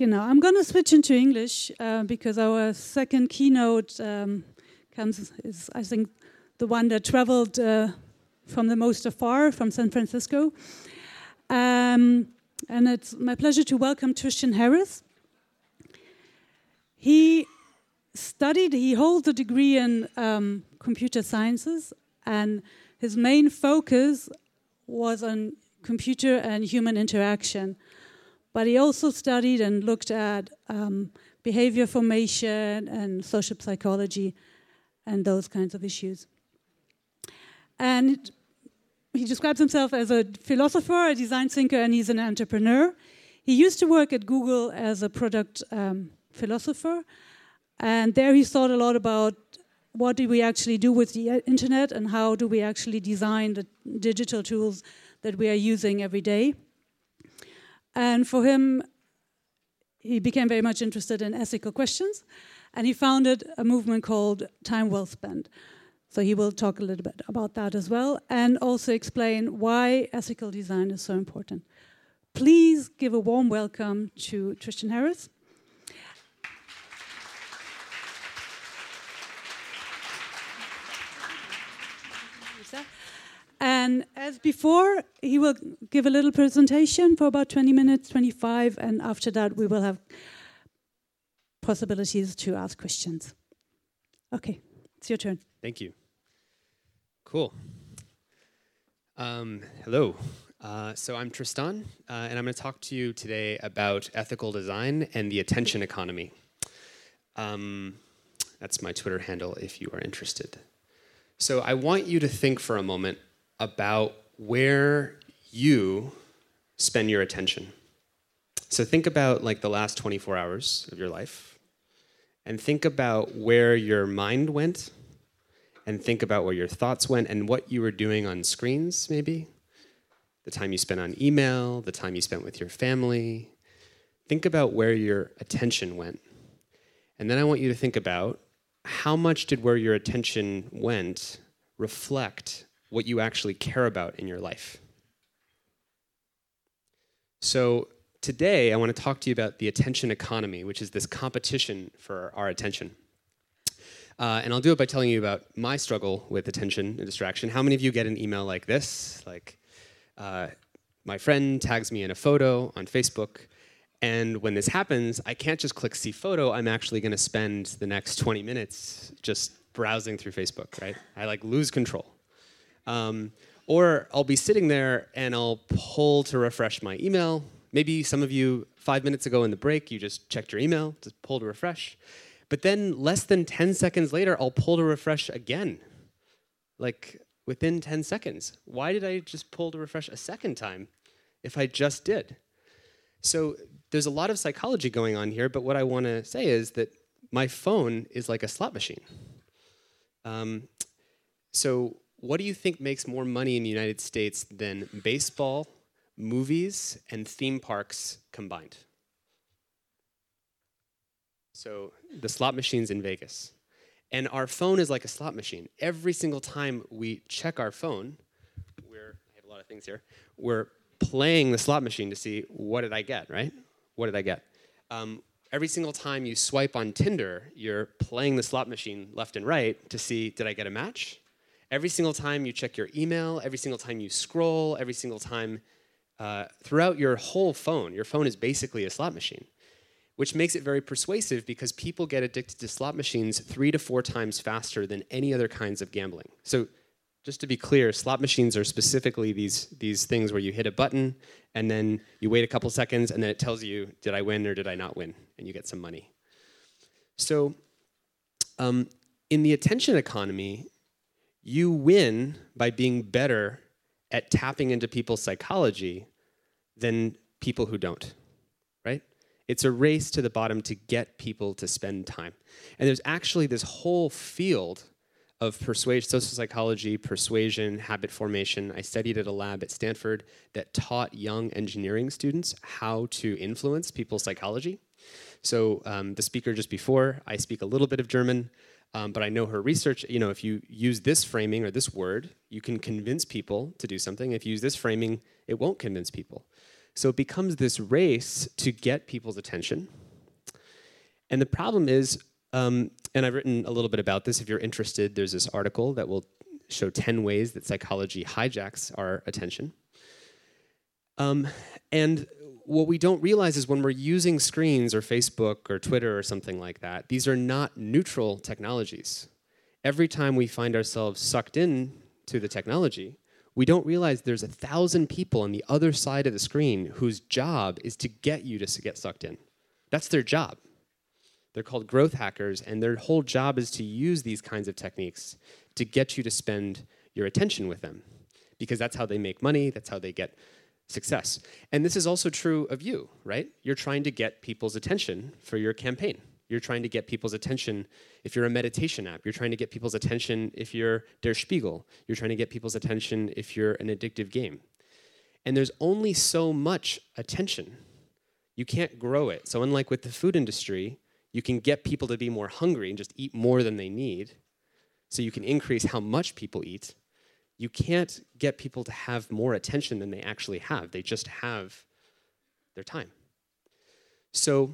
Genau, I'm going to switch into English uh, because our second keynote um, comes is, I think, the one that traveled uh, from the most afar, from San Francisco. Um, and it's my pleasure to welcome Tristan Harris. He studied, he holds a degree in um, computer sciences, and his main focus was on computer and human interaction. But he also studied and looked at um, behavior formation and social psychology and those kinds of issues. And he describes himself as a philosopher, a design thinker, and he's an entrepreneur. He used to work at Google as a product um, philosopher, and there he thought a lot about what do we actually do with the uh, internet and how do we actually design the digital tools that we are using every day. And for him, he became very much interested in ethical questions, and he founded a movement called Time Well Spent. So he will talk a little bit about that as well, and also explain why ethical design is so important. Please give a warm welcome to Tristan Harris. And as before, he will give a little presentation for about 20 minutes, 25, and after that, we will have possibilities to ask questions. Okay, it's your turn. Thank you. Cool. Um, hello. Uh, so I'm Tristan, uh, and I'm going to talk to you today about ethical design and the attention economy. Um, that's my Twitter handle if you are interested. So I want you to think for a moment about where you spend your attention. So think about like the last 24 hours of your life and think about where your mind went and think about where your thoughts went and what you were doing on screens maybe the time you spent on email, the time you spent with your family. Think about where your attention went. And then I want you to think about how much did where your attention went reflect what you actually care about in your life. So, today I want to talk to you about the attention economy, which is this competition for our attention. Uh, and I'll do it by telling you about my struggle with attention and distraction. How many of you get an email like this? Like, uh, my friend tags me in a photo on Facebook, and when this happens, I can't just click see photo. I'm actually going to spend the next 20 minutes just browsing through Facebook, right? I like lose control. Um, or I'll be sitting there and I'll pull to refresh my email. Maybe some of you, five minutes ago in the break, you just checked your email to pull to refresh. But then less than 10 seconds later, I'll pull to refresh again. Like within 10 seconds. Why did I just pull to refresh a second time if I just did? So there's a lot of psychology going on here, but what I want to say is that my phone is like a slot machine. Um, so what do you think makes more money in the United States than baseball, movies, and theme parks combined? So the slot machines in Vegas. And our phone is like a slot machine. Every single time we check our phone, we're, I have a lot of things here, we're playing the slot machine to see what did I get, right? What did I get? Um, every single time you swipe on Tinder, you're playing the slot machine left and right to see did I get a match? Every single time you check your email, every single time you scroll, every single time uh, throughout your whole phone, your phone is basically a slot machine, which makes it very persuasive because people get addicted to slot machines three to four times faster than any other kinds of gambling. So, just to be clear, slot machines are specifically these, these things where you hit a button and then you wait a couple seconds and then it tells you, did I win or did I not win? And you get some money. So, um, in the attention economy, you win by being better at tapping into people's psychology than people who don't, right? It's a race to the bottom to get people to spend time. And there's actually this whole field of persuasion, social psychology, persuasion, habit formation. I studied at a lab at Stanford that taught young engineering students how to influence people's psychology. So um, the speaker just before, I speak a little bit of German. Um, but I know her research, you know, if you use this framing or this word, you can convince people to do something. If you use this framing, it won't convince people. So it becomes this race to get people's attention. And the problem is, um, and I've written a little bit about this. If you're interested, there's this article that will show 10 ways that psychology hijacks our attention. Um, and what we don't realize is when we're using screens or Facebook or Twitter or something like that, these are not neutral technologies. Every time we find ourselves sucked in to the technology, we don't realize there's a thousand people on the other side of the screen whose job is to get you to get sucked in. That's their job. They're called growth hackers, and their whole job is to use these kinds of techniques to get you to spend your attention with them. Because that's how they make money, that's how they get success. And this is also true of you, right? You're trying to get people's attention for your campaign. You're trying to get people's attention if you're a meditation app. You're trying to get people's attention if you're Der Spiegel. You're trying to get people's attention if you're an addictive game. And there's only so much attention. You can't grow it. So, unlike with the food industry, you can get people to be more hungry and just eat more than they need. So, you can increase how much people eat you can't get people to have more attention than they actually have. They just have their time. So,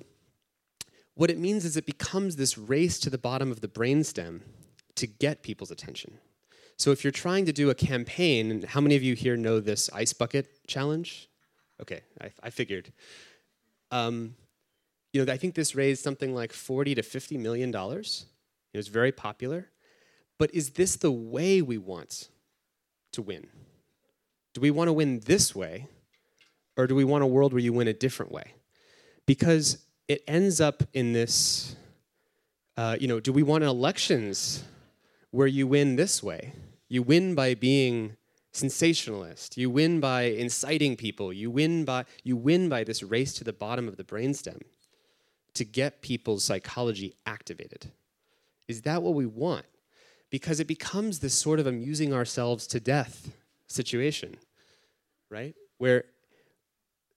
what it means is it becomes this race to the bottom of the brainstem to get people's attention. So, if you're trying to do a campaign, how many of you here know this ice bucket challenge? Okay, I, I figured. Um, you know, I think this raised something like 40 to 50 million dollars. It was very popular. But is this the way we want to win? Do we want to win this way, or do we want a world where you win a different way? Because it ends up in this, uh, you know, do we want elections where you win this way? You win by being sensationalist. You win by inciting people. You win by you win by this race to the bottom of the brainstem to get people's psychology activated. Is that what we want? Because it becomes this sort of amusing ourselves to death situation, right? Where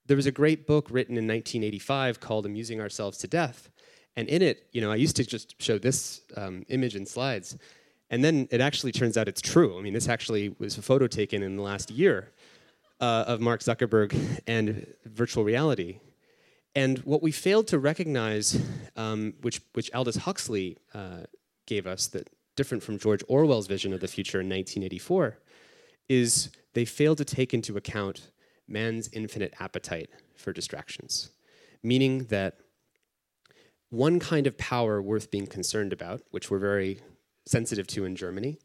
there was a great book written in 1985 called Amusing Ourselves to Death. And in it, you know, I used to just show this um, image in slides. And then it actually turns out it's true. I mean, this actually was a photo taken in the last year uh, of Mark Zuckerberg and virtual reality. And what we failed to recognize, um, which, which Aldous Huxley uh, gave us, that different from George Orwell's vision of the future in 1984 is they fail to take into account man's infinite appetite for distractions, meaning that one kind of power worth being concerned about, which we're very sensitive to in Germany,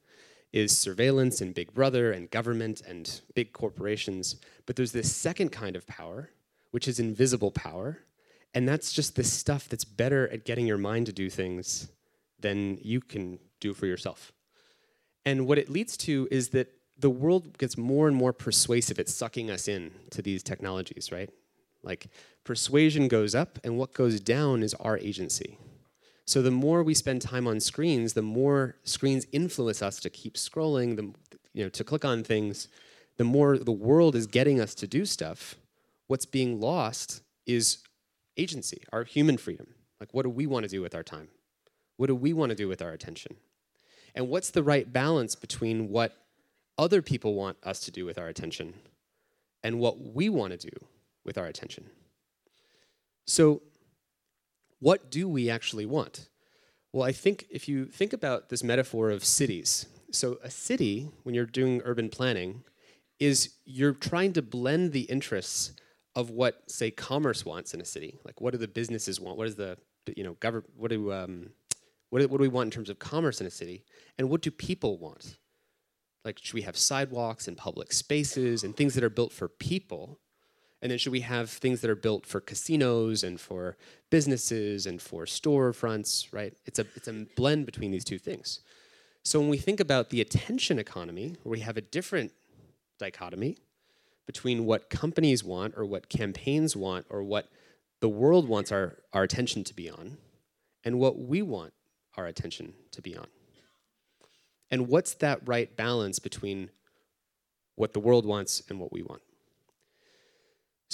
is surveillance and big brother and government and big corporations. But there's this second kind of power, which is invisible power. And that's just this stuff that's better at getting your mind to do things than you can do for yourself. And what it leads to is that the world gets more and more persuasive. It's sucking us in to these technologies, right? Like persuasion goes up, and what goes down is our agency. So the more we spend time on screens, the more screens influence us to keep scrolling, the, you know, to click on things. The more the world is getting us to do stuff, what's being lost is agency, our human freedom. Like, what do we want to do with our time? What do we want to do with our attention? And what's the right balance between what other people want us to do with our attention and what we want to do with our attention? So, what do we actually want? Well, I think if you think about this metaphor of cities, so a city, when you're doing urban planning, is you're trying to blend the interests of what, say, commerce wants in a city. Like, what do the businesses want? What is the, you know, government? What do um, what do, what do we want in terms of commerce in a city? And what do people want? Like, should we have sidewalks and public spaces and things that are built for people? And then should we have things that are built for casinos and for businesses and for storefronts, right? It's a, it's a blend between these two things. So when we think about the attention economy, where we have a different dichotomy between what companies want or what campaigns want or what the world wants our, our attention to be on and what we want our attention to be on. And what's that right balance between what the world wants and what we want?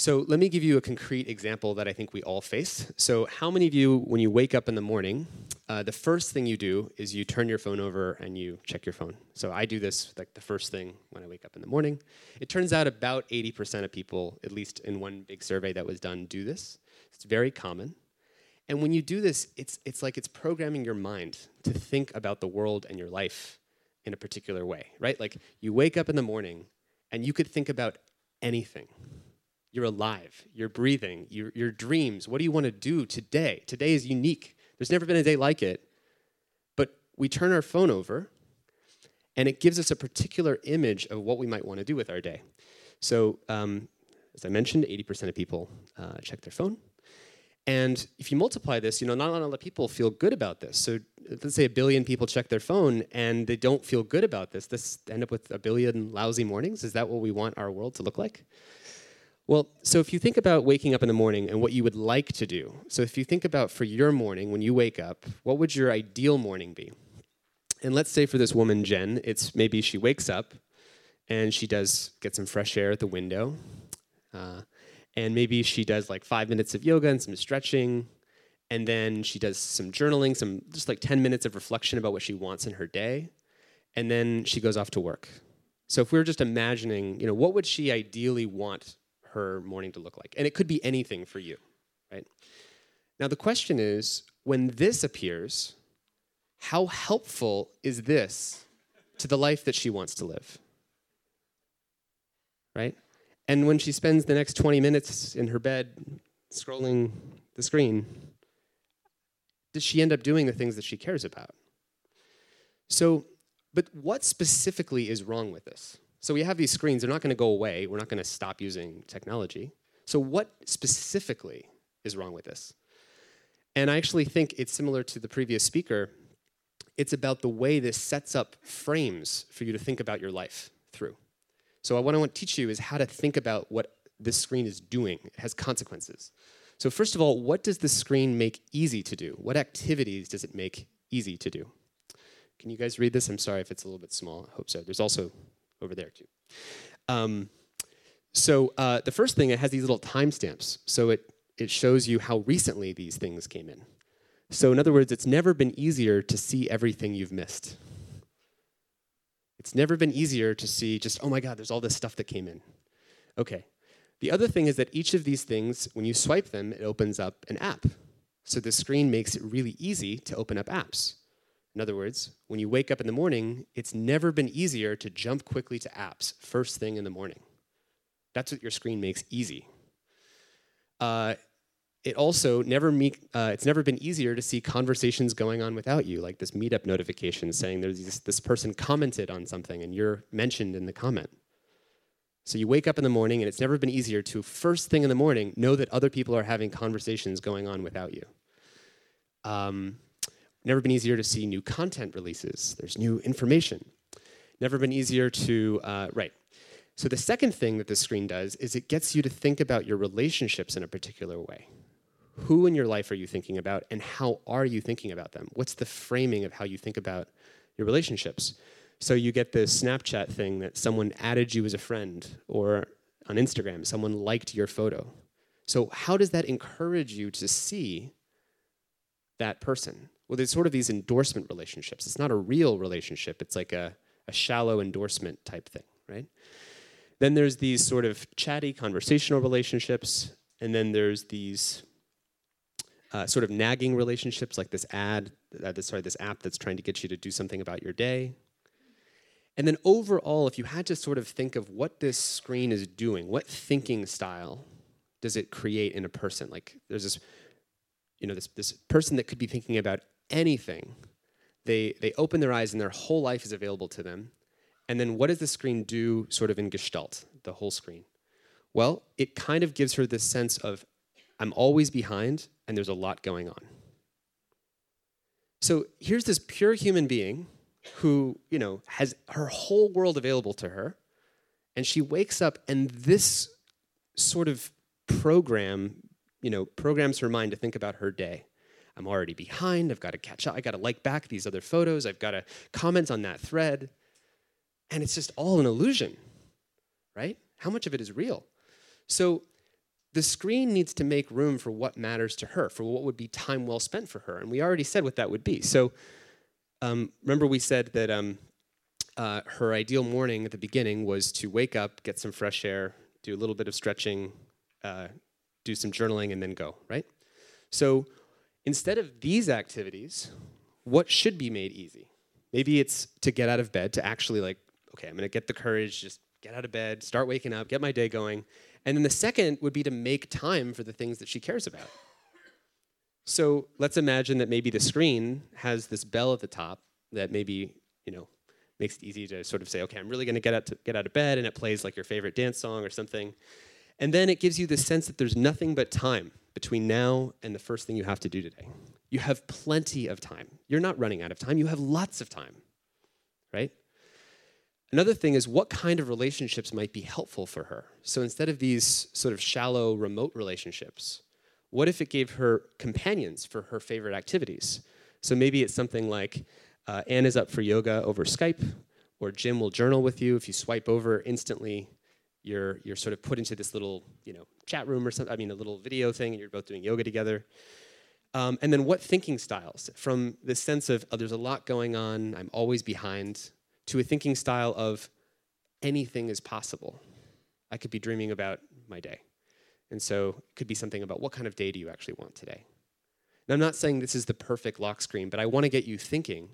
So let me give you a concrete example that I think we all face. So how many of you, when you wake up in the morning, uh, the first thing you do is you turn your phone over and you check your phone. So I do this like the first thing when I wake up in the morning. It turns out about 80% of people, at least in one big survey that was done, do this. It's very common. And when you do this, it's, it's like it's programming your mind to think about the world and your life in a particular way, right? Like you wake up in the morning and you could think about anything. You're alive, you're breathing, your, your dreams. What do you want to do today? Today is unique. There's never been a day like it. But we turn our phone over and it gives us a particular image of what we might want to do with our day. So, um, as I mentioned, 80% of people uh, check their phone. And if you multiply this, you know, not a lot of people feel good about this. So let's say a billion people check their phone and they don't feel good about this. This end up with a billion lousy mornings. Is that what we want our world to look like? Well, so if you think about waking up in the morning and what you would like to do, so if you think about for your morning when you wake up, what would your ideal morning be? And let's say for this woman, Jen, it's maybe she wakes up and she does get some fresh air at the window. Uh, and maybe she does like five minutes of yoga and some stretching. And then she does some journaling some just like 10 minutes of reflection about what she wants in her day. And then she goes off to work. So if we were just imagining you know what would she ideally want her morning to look like? And it could be anything for you right? Now the question is when this appears how helpful is this to the life that she wants to live? Right and when she spends the next 20 minutes in her bed scrolling the screen, does she end up doing the things that she cares about? So, but what specifically is wrong with this? So we have these screens, they're not going to go away. We're not going to stop using technology. So, what specifically is wrong with this? And I actually think it's similar to the previous speaker. It's about the way this sets up frames for you to think about your life through. So what I want to teach you is how to think about what this screen is doing. It has consequences. So first of all, what does the screen make easy to do? What activities does it make easy to do? Can you guys read this? I'm sorry if it's a little bit small. I hope so. There's also over there too. Um, so uh, the first thing, it has these little timestamps. So it, it shows you how recently these things came in. So in other words, it's never been easier to see everything you've missed. It's never been easier to see just, oh my God, there's all this stuff that came in. Okay. The other thing is that each of these things, when you swipe them, it opens up an app. So the screen makes it really easy to open up apps. In other words, when you wake up in the morning, it's never been easier to jump quickly to apps first thing in the morning. That's what your screen makes easy. Uh, it also never meet, uh, it's never been easier to see conversations going on without you, like this meetup notification saying there's this, this person commented on something and you're mentioned in the comment. So you wake up in the morning and it's never been easier to first thing in the morning know that other people are having conversations going on without you. Um, never been easier to see new content releases. There's new information. Never been easier to uh, right. So the second thing that the screen does is it gets you to think about your relationships in a particular way. Who in your life are you thinking about, and how are you thinking about them? What's the framing of how you think about your relationships? So you get the Snapchat thing that someone added you as a friend, or on Instagram, someone liked your photo. So, how does that encourage you to see that person? Well, there's sort of these endorsement relationships. It's not a real relationship, it's like a, a shallow endorsement type thing, right? Then there's these sort of chatty conversational relationships, and then there's these uh, sort of nagging relationships like this ad, uh, this, sorry, this app that's trying to get you to do something about your day. And then overall, if you had to sort of think of what this screen is doing, what thinking style does it create in a person? Like there's this, you know, this, this person that could be thinking about anything. They, they open their eyes and their whole life is available to them. And then what does the screen do sort of in gestalt, the whole screen? Well, it kind of gives her this sense of I'm always behind and there's a lot going on. So here's this pure human being who, you know, has her whole world available to her, and she wakes up and this sort of program, you know, programs her mind to think about her day. I'm already behind, I've got to catch up, I got to like back these other photos, I've got to comment on that thread. And it's just all an illusion, right? How much of it is real? So the screen needs to make room for what matters to her, for what would be time well spent for her. And we already said what that would be. So um, remember, we said that um, uh, her ideal morning at the beginning was to wake up, get some fresh air, do a little bit of stretching, uh, do some journaling, and then go, right? So instead of these activities, what should be made easy? Maybe it's to get out of bed, to actually, like, okay, I'm gonna get the courage, just get out of bed, start waking up, get my day going. And then the second would be to make time for the things that she cares about. So let's imagine that maybe the screen has this bell at the top that maybe, you know, makes it easy to sort of say, okay, I'm really gonna get out, to, get out of bed, and it plays like your favorite dance song or something. And then it gives you the sense that there's nothing but time between now and the first thing you have to do today. You have plenty of time. You're not running out of time, you have lots of time, right? Another thing is what kind of relationships might be helpful for her. So instead of these sort of shallow, remote relationships, what if it gave her companions for her favorite activities? So maybe it's something like uh, Anne is up for yoga over Skype, or Jim will journal with you. If you swipe over instantly, you're, you're sort of put into this little you know, chat room or something, I mean, a little video thing, and you're both doing yoga together. Um, and then what thinking styles? From the sense of, oh, there's a lot going on, I'm always behind, to a thinking style of anything is possible. I could be dreaming about my day. And so it could be something about what kind of day do you actually want today? Now, I'm not saying this is the perfect lock screen, but I want to get you thinking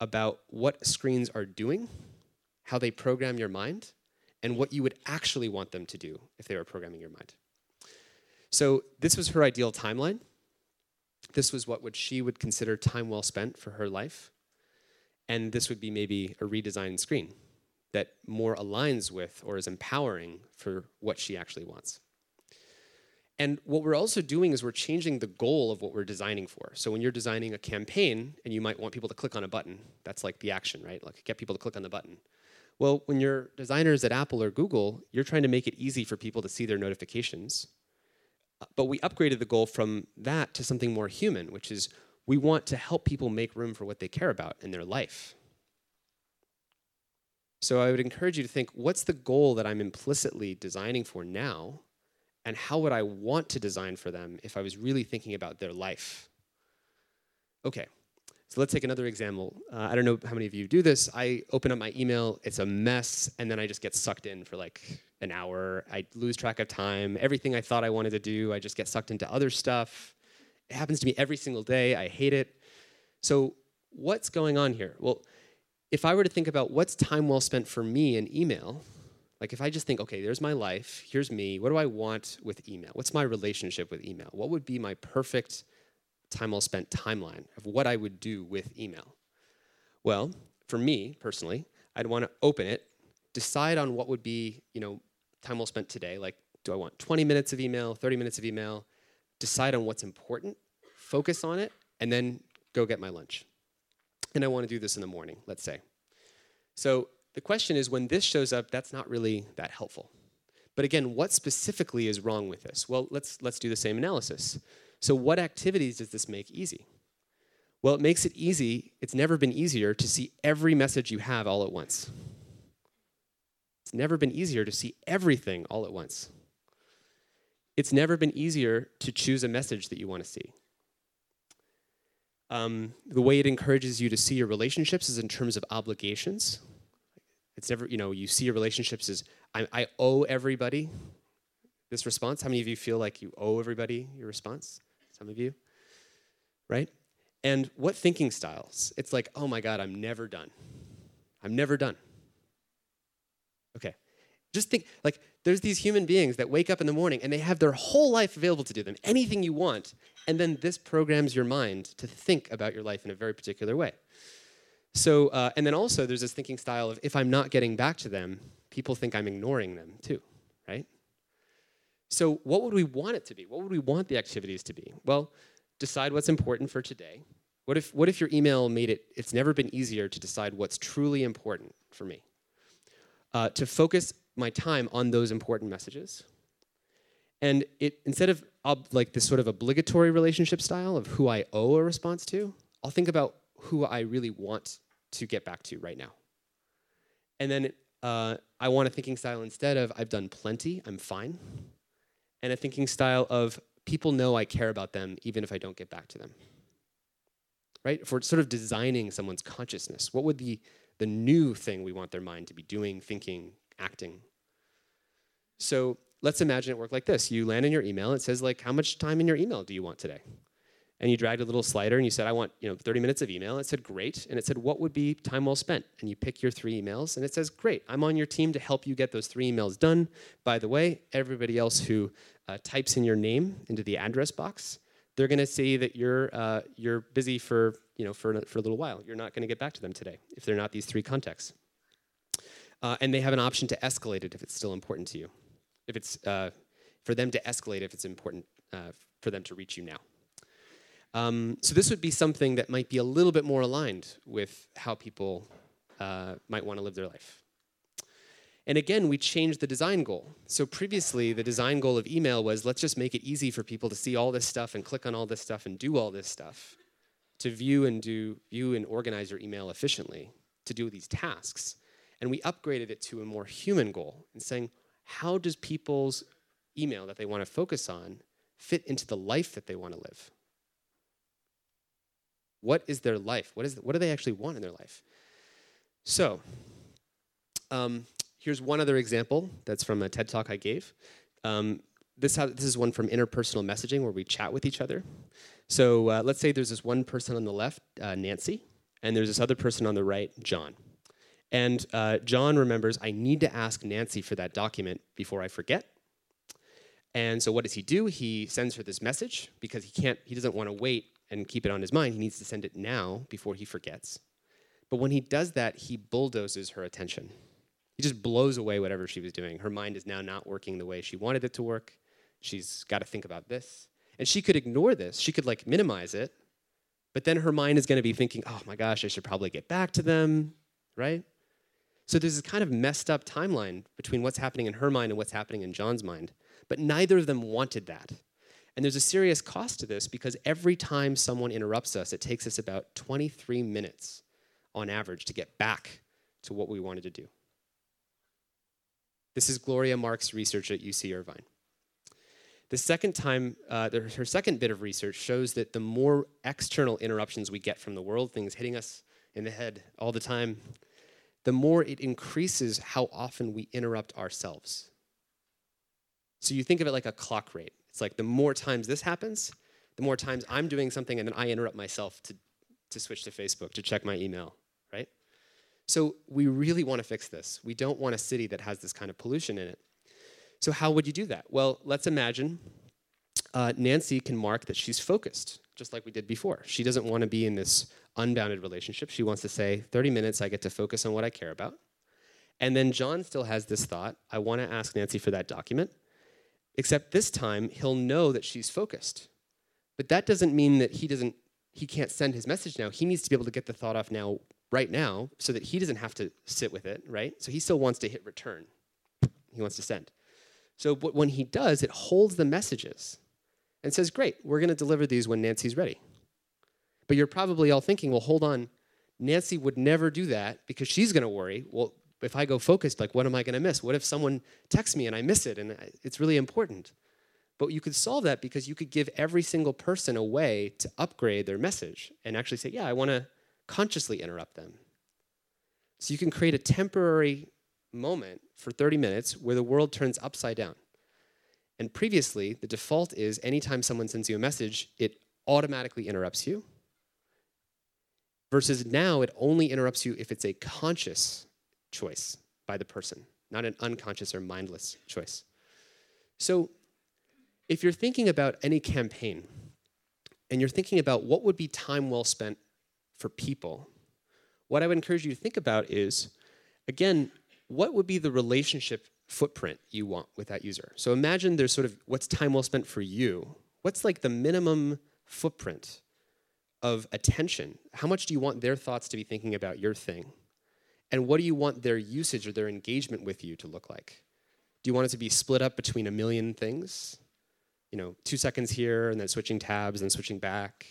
about what screens are doing, how they program your mind, and what you would actually want them to do if they were programming your mind. So this was her ideal timeline. This was what would she would consider time well spent for her life. And this would be maybe a redesigned screen that more aligns with or is empowering for what she actually wants. And what we're also doing is we're changing the goal of what we're designing for. So when you're designing a campaign and you might want people to click on a button, that's like the action, right? Like get people to click on the button. Well, when you're designers at Apple or Google, you're trying to make it easy for people to see their notifications. But we upgraded the goal from that to something more human, which is we want to help people make room for what they care about in their life. So I would encourage you to think what's the goal that I'm implicitly designing for now and how would I want to design for them if I was really thinking about their life? Okay, so let's take another example. Uh, I don't know how many of you do this. I open up my email, it's a mess, and then I just get sucked in for like an hour. I lose track of time. Everything I thought I wanted to do, I just get sucked into other stuff. It happens to me every single day. I hate it. So, what's going on here? Well, if I were to think about what's time well spent for me in email, like if I just think, okay, there's my life, here's me, what do I want with email? What's my relationship with email? What would be my perfect time well spent timeline of what I would do with email? Well, for me personally, I'd want to open it, decide on what would be, you know, time well spent today. Like, do I want 20 minutes of email, 30 minutes of email? Decide on what's important, focus on it, and then go get my lunch. And I want to do this in the morning, let's say. So the question is when this shows up, that's not really that helpful. But again, what specifically is wrong with this? Well, let's, let's do the same analysis. So, what activities does this make easy? Well, it makes it easy. It's never been easier to see every message you have all at once. It's never been easier to see everything all at once. It's never been easier to choose a message that you want to see. Um, the way it encourages you to see your relationships is in terms of obligations. It's never, you know, you see your relationships as I, I owe everybody this response. How many of you feel like you owe everybody your response? Some of you, right? And what thinking styles? It's like, oh my God, I'm never done. I'm never done. Okay. Just think, like, there's these human beings that wake up in the morning and they have their whole life available to do them, anything you want, and then this programs your mind to think about your life in a very particular way. So, uh, and then also there's this thinking style of if I'm not getting back to them, people think I'm ignoring them too, right? So, what would we want it to be? What would we want the activities to be? Well, decide what's important for today. What if, what if your email made it, it's never been easier to decide what's truly important for me? Uh, to focus my time on those important messages. And it, instead of ob, like this sort of obligatory relationship style of who I owe a response to, I'll think about who I really want to get back to right now. And then uh, I want a thinking style instead of I've done plenty, I'm fine. and a thinking style of people know I care about them even if I don't get back to them. Right? We're sort of designing someone's consciousness, what would the, the new thing we want their mind to be doing, thinking, acting? So let's imagine it worked like this. You land in your email, it says like, how much time in your email do you want today? and you dragged a little slider and you said, I want you know 30 minutes of email. It said, great. And it said, what would be time well spent? And you pick your three emails and it says, great, I'm on your team to help you get those three emails done. By the way, everybody else who uh, types in your name into the address box, they're going to see that you're, uh, you're busy for, you know, for, for a little while. You're not going to get back to them today if they're not these three contexts. Uh, and they have an option to escalate it if it's still important to you. If it's uh, for them to escalate if it's important uh, for them to reach you now. Um, so this would be something that might be a little bit more aligned with how people uh, might want to live their life. And again, we changed the design goal. So previously, the design goal of email was let's just make it easy for people to see all this stuff and click on all this stuff and do all this stuff, to view and do view and organize your email efficiently, to do these tasks. And we upgraded it to a more human goal and saying, how does people's email that they want to focus on fit into the life that they want to live? What is their life? What, is, what do they actually want in their life? So, um, here's one other example that's from a TED talk I gave. Um, this, this is one from interpersonal messaging where we chat with each other. So uh, let's say there's this one person on the left, uh, Nancy, and there's this other person on the right, John. And uh, John remembers, I need to ask Nancy for that document before I forget. And so what does he do? He sends her this message because he can't, he doesn't want to wait and keep it on his mind. He needs to send it now before he forgets. But when he does that, he bulldozes her attention. He just blows away whatever she was doing. Her mind is now not working the way she wanted it to work. She's got to think about this. And she could ignore this. She could like minimize it. But then her mind is going to be thinking, oh my gosh, I should probably get back to them, right? So there's this kind of messed up timeline between what's happening in her mind and what's happening in John's mind. But neither of them wanted that. And there's a serious cost to this because every time someone interrupts us, it takes us about 23 minutes on average to get back to what we wanted to do. This is Gloria Mark's research at UC Irvine. The second time, uh, her second bit of research shows that the more external interruptions we get from the world, things hitting us in the head all the time, the more it increases how often we interrupt ourselves. So you think of it like a clock rate. It's like the more times this happens, the more times I'm doing something and then I interrupt myself to, to switch to Facebook, to check my email, right? So we really want to fix this. We don't want a city that has this kind of pollution in it. So how would you do that? Well, let's imagine uh, Nancy can mark that she's focused, just like we did before. She doesn't want to be in this unbounded relationship. She wants to say, 30 minutes, I get to focus on what I care about. And then John still has this thought I want to ask Nancy for that document. Except this time, he'll know that she's focused. But that doesn't mean that he doesn't he can't send his message now. He needs to be able to get the thought off now right now so that he doesn't have to sit with it, right? So he still wants to hit return. He wants to send. So when he does, it holds the messages and says, "Great, we're going to deliver these when Nancy's ready." But you're probably all thinking, "Well, hold on. Nancy would never do that because she's going to worry. Well, if I go focused, like, what am I going to miss? What if someone texts me and I miss it and it's really important? But you could solve that because you could give every single person a way to upgrade their message and actually say, yeah, I want to consciously interrupt them. So you can create a temporary moment for 30 minutes where the world turns upside down. And previously, the default is anytime someone sends you a message, it automatically interrupts you. Versus now, it only interrupts you if it's a conscious choice by the person, not an unconscious or mindless choice. So, if you're thinking about any campaign and you're thinking about what would be time well spent for people, what I would encourage you to think about is again, what would be the relationship footprint you want with that user? So imagine there's sort of what's time well spent for you. What's like the minimum footprint of attention? How much do you want their thoughts to be thinking about your thing? And what do you want their usage or their engagement with you to look like? Do you want it to be split up between a million things? You know, two seconds here and then switching tabs and switching back?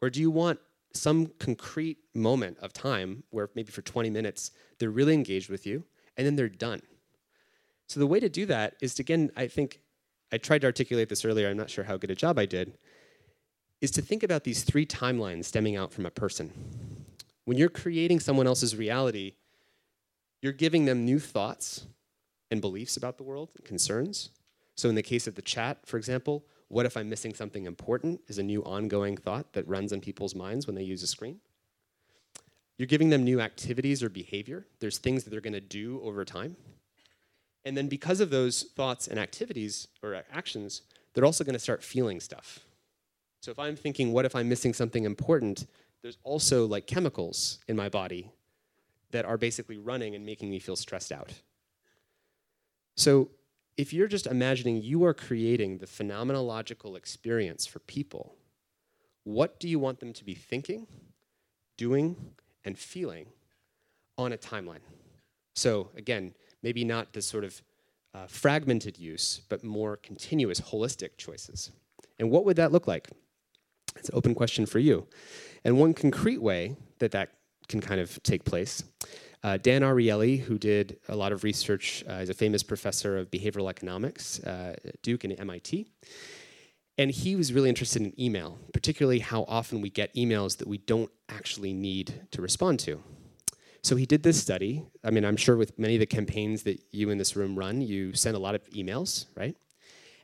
Or do you want some concrete moment of time where maybe for 20 minutes they're really engaged with you and then they're done? So the way to do that is to, again, I think, I tried to articulate this earlier, I'm not sure how good a job I did, is to think about these three timelines stemming out from a person. When you're creating someone else's reality, you're giving them new thoughts and beliefs about the world and concerns. So, in the case of the chat, for example, what if I'm missing something important is a new ongoing thought that runs in people's minds when they use a screen. You're giving them new activities or behavior. There's things that they're going to do over time. And then, because of those thoughts and activities or actions, they're also going to start feeling stuff. So, if I'm thinking, what if I'm missing something important, there's also like chemicals in my body that are basically running and making me feel stressed out. So, if you're just imagining you are creating the phenomenological experience for people, what do you want them to be thinking, doing, and feeling on a timeline? So, again, maybe not this sort of uh, fragmented use, but more continuous, holistic choices. And what would that look like? It's an open question for you. And one concrete way that that can kind of take place uh, Dan Ariely, who did a lot of research, uh, is a famous professor of behavioral economics uh, at Duke and MIT. And he was really interested in email, particularly how often we get emails that we don't actually need to respond to. So he did this study. I mean, I'm sure with many of the campaigns that you in this room run, you send a lot of emails, right?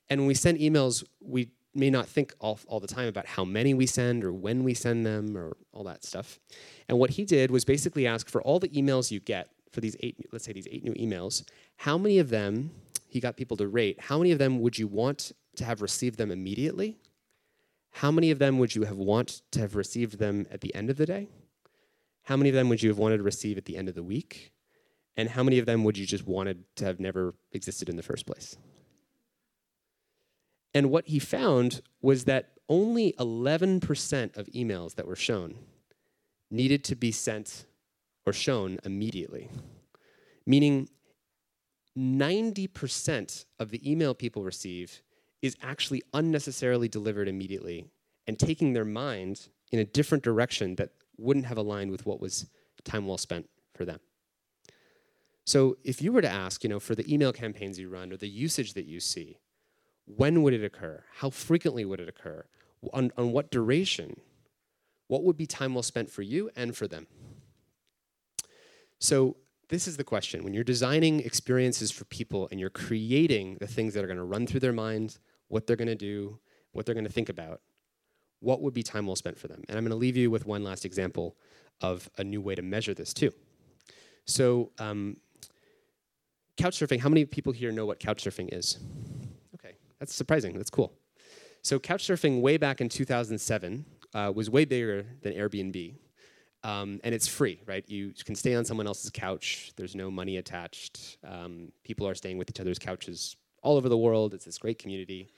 And when we send emails, we may not think all, all the time about how many we send or when we send them or all that stuff. And what he did was basically ask for all the emails you get for these eight, let's say these eight new emails, how many of them, he got people to rate, how many of them would you want to have received them immediately? How many of them would you have want to have received them at the end of the day? How many of them would you have wanted to receive at the end of the week? And how many of them would you just wanted to have never existed in the first place? And what he found was that only 11% of emails that were shown needed to be sent or shown immediately, meaning 90% of the email people receive is actually unnecessarily delivered immediately and taking their mind in a different direction that wouldn't have aligned with what was time well spent for them. So if you were to ask, you know, for the email campaigns you run or the usage that you see, when would it occur? How frequently would it occur? On, on what duration? What would be time well spent for you and for them? So, this is the question. When you're designing experiences for people and you're creating the things that are going to run through their minds, what they're going to do, what they're going to think about, what would be time well spent for them? And I'm going to leave you with one last example of a new way to measure this, too. So, um, couchsurfing, how many people here know what couchsurfing is? Okay, that's surprising. That's cool. So Couchsurfing, way back in 2007, uh, was way bigger than Airbnb. Um, and it's free, right? You can stay on someone else's couch. There's no money attached. Um, people are staying with each other's couches all over the world. It's this great community.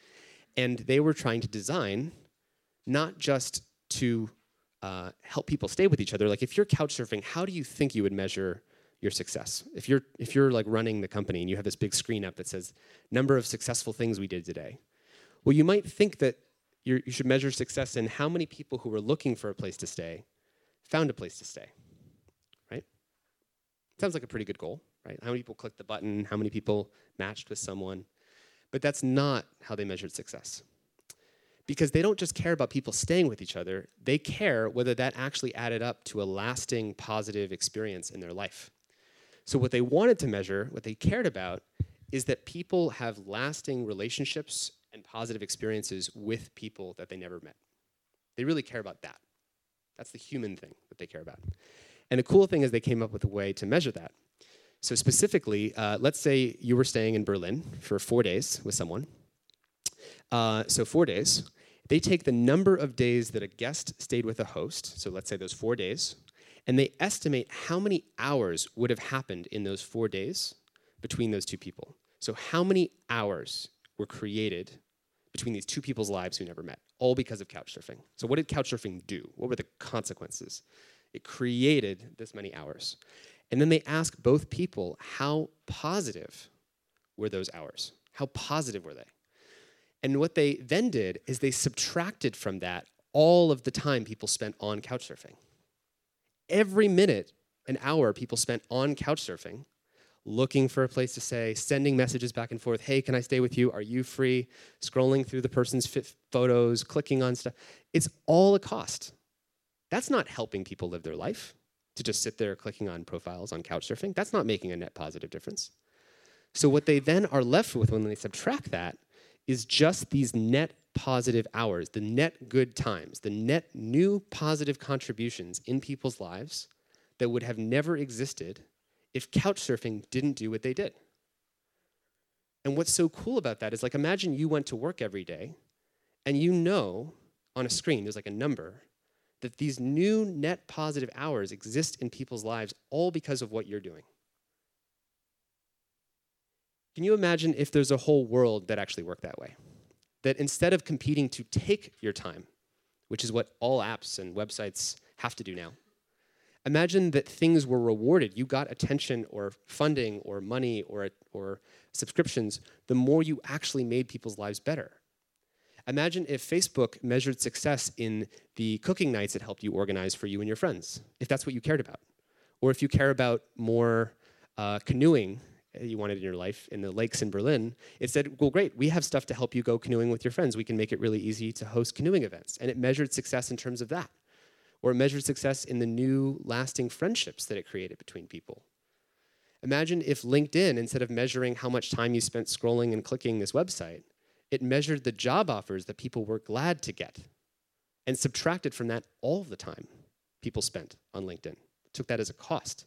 And they were trying to design not just to uh, help people stay with each other. Like if you're couch surfing, how do you think you would measure your success. If you're if you're like running the company and you have this big screen up that says number of successful things we did today, well, you might think that you should measure success in how many people who were looking for a place to stay found a place to stay. Right? Sounds like a pretty good goal, right? How many people clicked the button? How many people matched with someone? But that's not how they measured success. Because they don't just care about people staying with each other, they care whether that actually added up to a lasting positive experience in their life. So, what they wanted to measure, what they cared about, is that people have lasting relationships and positive experiences with people that they never met. They really care about that. That's the human thing that they care about. And the cool thing is, they came up with a way to measure that. So, specifically, uh, let's say you were staying in Berlin for four days with someone. Uh, so, four days. They take the number of days that a guest stayed with a host, so let's say those four days, and they estimate how many hours would have happened in those four days between those two people. So, how many hours were created between these two people's lives who never met, all because of couchsurfing? So, what did couchsurfing do? What were the consequences? It created this many hours. And then they ask both people how positive were those hours? How positive were they? And what they then did is they subtracted from that all of the time people spent on couchsurfing every minute, an hour people spent on couch surfing, looking for a place to stay, sending messages back and forth. Hey, can I stay with you? Are you free? Scrolling through the person's photos, clicking on stuff. It's all a cost. That's not helping people live their life to just sit there clicking on profiles on couchsurfing. That's not making a net positive difference. So, what they then are left with when they subtract that is just these net positive hours, the net good times, the net new positive contributions in people's lives that would have never existed if couchsurfing didn't do what they did. And what's so cool about that is like imagine you went to work every day and you know on a screen, there's like a number, that these new net positive hours exist in people's lives all because of what you're doing. Can you imagine if there's a whole world that actually worked that way? That instead of competing to take your time, which is what all apps and websites have to do now, imagine that things were rewarded. You got attention or funding or money or, or subscriptions the more you actually made people's lives better. Imagine if Facebook measured success in the cooking nights it helped you organize for you and your friends, if that's what you cared about. Or if you care about more uh, canoeing you wanted in your life in the lakes in Berlin, it said, well, great, we have stuff to help you go canoeing with your friends. We can make it really easy to host canoeing events. And it measured success in terms of that. Or it measured success in the new lasting friendships that it created between people. Imagine if LinkedIn, instead of measuring how much time you spent scrolling and clicking this website, it measured the job offers that people were glad to get and subtracted from that all the time people spent on LinkedIn. Took that as a cost.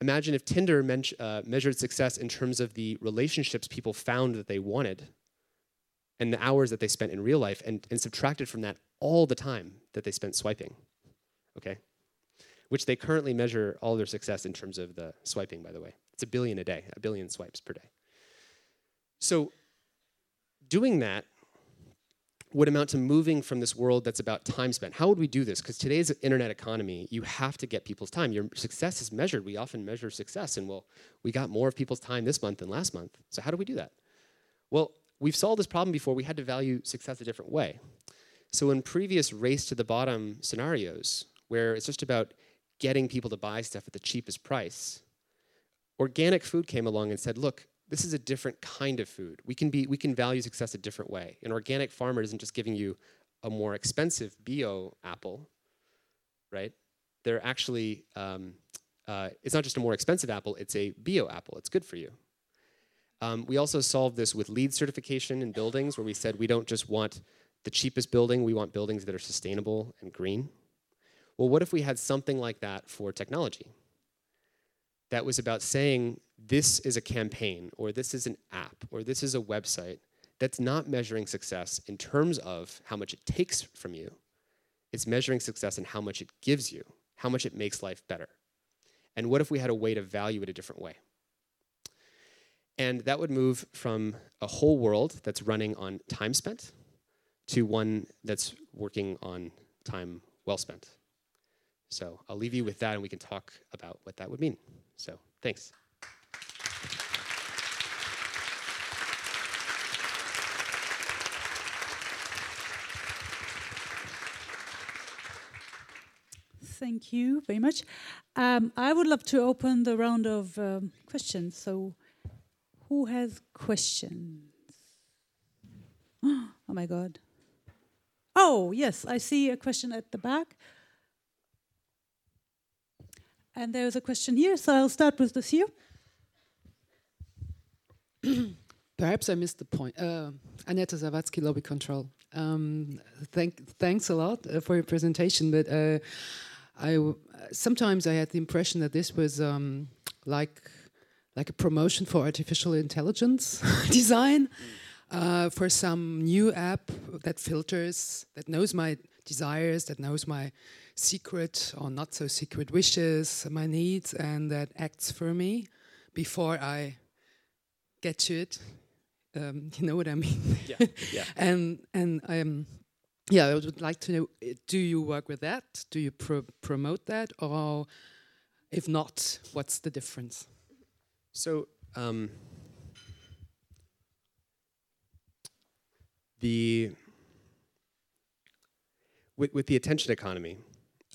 Imagine if Tinder men- uh, measured success in terms of the relationships people found that they wanted and the hours that they spent in real life and, and subtracted from that all the time that they spent swiping. Okay? Which they currently measure all their success in terms of the swiping, by the way. It's a billion a day, a billion swipes per day. So, doing that would amount to moving from this world that's about time spent. How would we do this? Because today's internet economy, you have to get people's time. Your success is measured. We often measure success, and well, we got more of people's time this month than last month. So how do we do that? Well, we've solved this problem before. We had to value success a different way. So in previous race to the bottom scenarios, where it's just about getting people to buy stuff at the cheapest price, organic food came along and said, look, this is a different kind of food. We can be we can value success a different way. An organic farmer isn't just giving you a more expensive bio apple, right? They're actually um, uh, it's not just a more expensive apple; it's a bio apple. It's good for you. Um, we also solved this with LEED certification in buildings, where we said we don't just want the cheapest building; we want buildings that are sustainable and green. Well, what if we had something like that for technology? That was about saying this is a campaign, or this is an app, or this is a website that's not measuring success in terms of how much it takes from you. It's measuring success in how much it gives you, how much it makes life better. And what if we had a way to value it a different way? And that would move from a whole world that's running on time spent to one that's working on time well spent. So I'll leave you with that and we can talk about what that would mean. So thanks. Thank you very much. Um, I would love to open the round of um, questions. So, who has questions? Oh my God. Oh, yes, I see a question at the back. And there's a question here, so I'll start with this here. Perhaps I missed the point. Uh, Aneta Zavatsky, Lobby Control. Um, thank, thanks a lot uh, for your presentation, but uh, I sometimes I had the impression that this was um, like like a promotion for artificial intelligence design uh, for some new app that filters, that knows my desires, that knows my secret or not so secret wishes, my needs, and that acts for me before I get to it. Um, you know what I mean? Yeah. yeah. and and um, yeah, I would like to know: Do you work with that? Do you pro promote that, or if not, what's the difference? So. Um, the with, with the attention economy,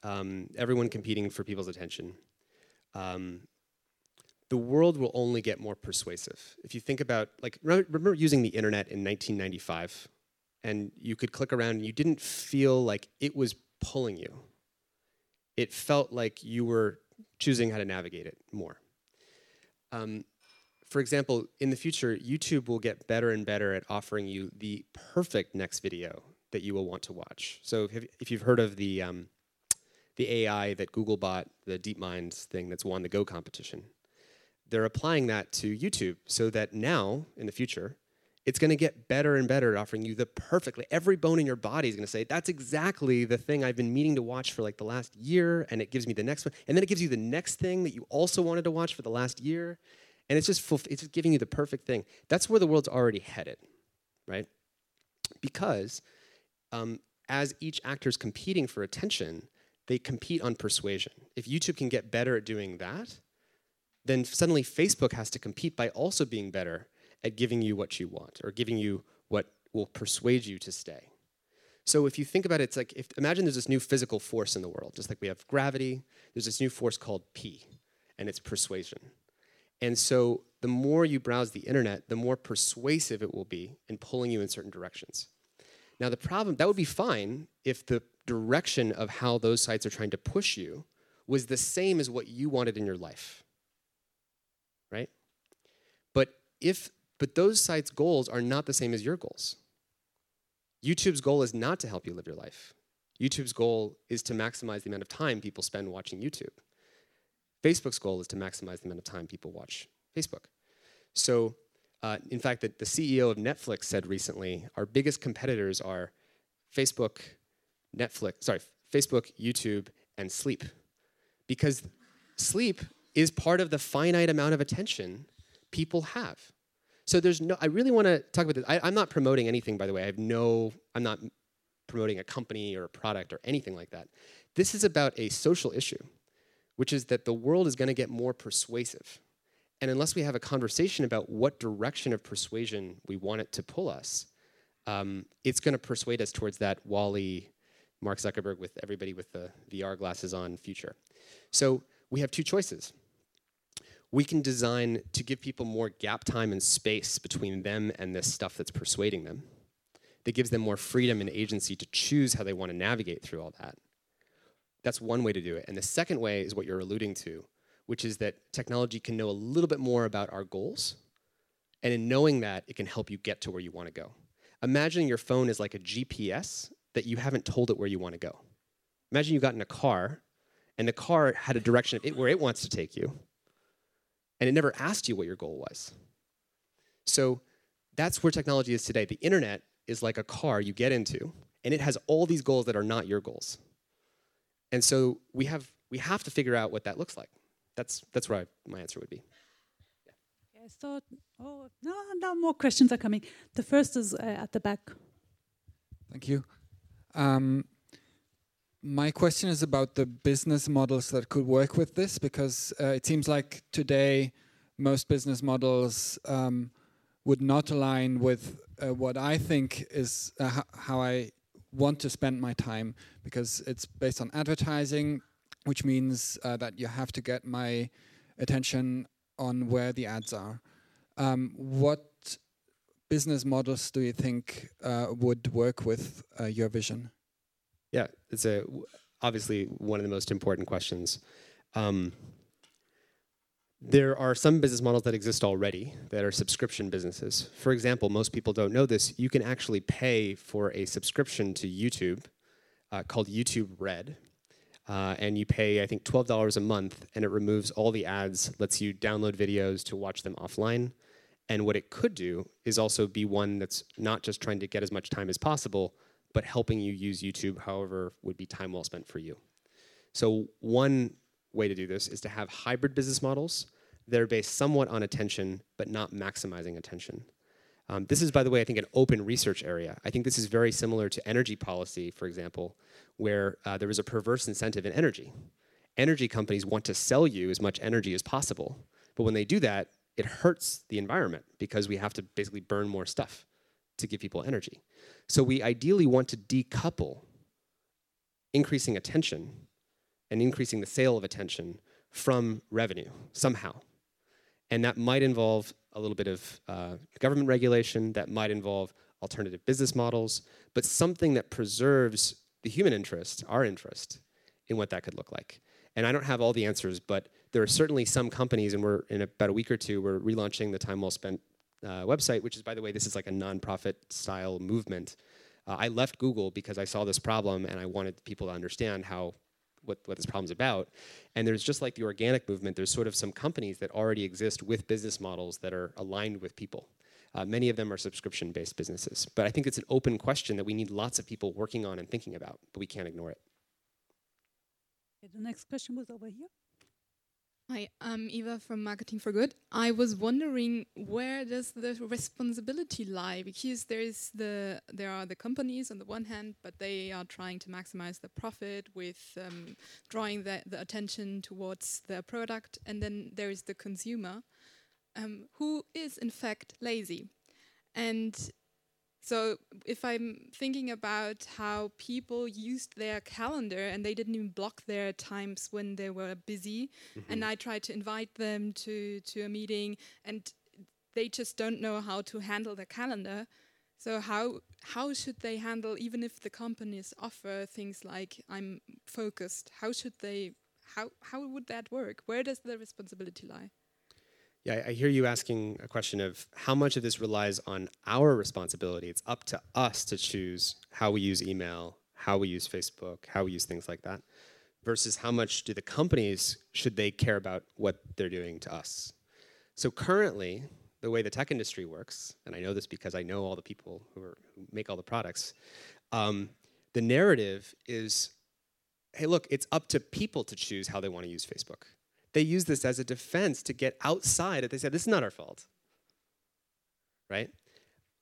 um, everyone competing for people's attention. Um, the world will only get more persuasive. If you think about, like, remember using the internet in 1995, and you could click around and you didn't feel like it was pulling you. It felt like you were choosing how to navigate it more. Um, for example, in the future, YouTube will get better and better at offering you the perfect next video that you will want to watch. So if, you've heard of the um, the AI that Google bought, the DeepMind thing that's won the Go competition, they're applying that to YouTube so that now in the future, it's going to get better and better at offering you the perfectly every bone in your body is going to say that's exactly the thing I've been meaning to watch for like the last year, and it gives me the next one, and then it gives you the next thing that you also wanted to watch for the last year, and it's just it's just giving you the perfect thing. That's where the world's already headed, right? Because um, as each actor is competing for attention, they compete on persuasion. If YouTube can get better at doing that, then suddenly Facebook has to compete by also being better at giving you what you want or giving you what will persuade you to stay. So if you think about it, it's like if imagine there's this new physical force in the world, just like we have gravity, there's this new force called P, and it's persuasion. And so the more you browse the internet, the more persuasive it will be in pulling you in certain directions. Now, the problem, that would be fine if the direction of how those sites are trying to push you was the same as what you wanted in your life. Right? But if but those sites' goals are not the same as your goals. YouTube's goal is not to help you live your life. YouTube's goal is to maximize the amount of time people spend watching YouTube. Facebook's goal is to maximize the amount of time people watch Facebook. So uh, in fact, the, the CEO of Netflix said recently, our biggest competitors are Facebook, Netflix, sorry, Facebook, YouTube, and sleep. Because sleep is part of the finite amount of attention people have. So there's no, I really want to talk about this. I, am not promoting anything, by the way. I have no, I'm not promoting a company or a product or anything like that. This is about a social issue, which is that the world is going to get more persuasive. And unless we have a conversation about what direction of persuasion we want it to pull us, um, it's going to persuade us towards that Wall-E, Mark Zuckerberg with everybody with the VR glasses on future. So we have two choices. We can design to give people more gap time and space between them and this stuff that's persuading them. That gives them more freedom and agency to choose how they want to navigate through all that. That's one way to do it. And the second way is what you're alluding to, which is that technology can know a little bit more about our goals. And in knowing that, it can help you get to where you want to go. Imagine your phone is like a GPS that you haven't told it where you want to go. Imagine you got in a car and the car had a direction of it, where it wants to take you, and it never asked you what your goal was. So that's where technology is today. The internet is like a car you get into, and it has all these goals that are not your goals. And so we have, we have to figure out what that looks like. That's, that's where I, my answer would be. Yeah. I thought, oh, no, no more questions are coming. The first is uh, at the back. Thank you. Um, my question is about the business models that could work with this, because uh, it seems like today most business models um, would not align with uh, what I think is uh, how I want to spend my time, because it's based on advertising, which means uh, that you have to get my attention on where the ads are. Um, what business models do you think uh, would work with uh, your vision? Yeah, it's a obviously one of the most important questions. Um, there are some business models that exist already that are subscription businesses. For example, most people don't know this. You can actually pay for a subscription to YouTube uh, called YouTube Red, uh, and you pay, I think, $12 a month, and it removes all the ads, lets you download videos to watch them offline. And what it could do is also be one that's not just trying to get as much time as possible, but helping you use YouTube however would be time well spent for you. So, one way to do this is to have hybrid business models that are based somewhat on attention, but not maximizing attention. Um, this is, by the way, I think an open research area. I think this is very similar to energy policy, for example, where uh, there was a perverse incentive in energy. Energy companies want to sell you as much energy as possible, but when they do that, it hurts the environment because we have to basically burn more stuff to give people energy. So we ideally want to decouple increasing attention and increasing the sale of attention from revenue somehow. And that might involve a little bit of uh, government regulation, that might involve alternative business models, but something that preserves the human interest, our interest, in what that could look like. And I don't have all the answers, but there are certainly some companies, and we're in about a week or two, we're relaunching the Time Well Spent uh, website, which is, by the way, this is like a nonprofit style movement. Uh, I left Google because I saw this problem and I wanted people to understand how what, what this problem's about. And there's just like the organic movement, there's sort of some companies that already exist with business models that are aligned with people. Uh, many of them are subscription based businesses. But I think it's an open question that we need lots of people working on and thinking about, but we can't ignore it. Okay, the next question was over here. Hi, I'm Eva from Marketing for Good. I was wondering where does the responsibility lie? Because there is the there are the companies on the one hand, but they are trying to maximize the profit with um, drawing the, the attention towards their product, and then there is the consumer, um, who is in fact lazy, and so if I'm thinking about how people used their calendar and they didn't even block their times when they were busy, mm-hmm. and I tried to invite them to to a meeting, and they just don't know how to handle the calendar. So how how should they handle even if the companies offer things like I'm focused? How should they how how would that work? Where does the responsibility lie? Yeah, I hear you asking a question of how much of this relies on our responsibility. It's up to us to choose how we use email, how we use Facebook, how we use things like that, versus how much do the companies should they care about what they're doing to us. So currently, the way the tech industry works, and I know this because I know all the people who, are, who make all the products, um, the narrative is, hey, look, it's up to people to choose how they want to use Facebook they use this as a defense to get outside it. They said, this is not our fault. Right?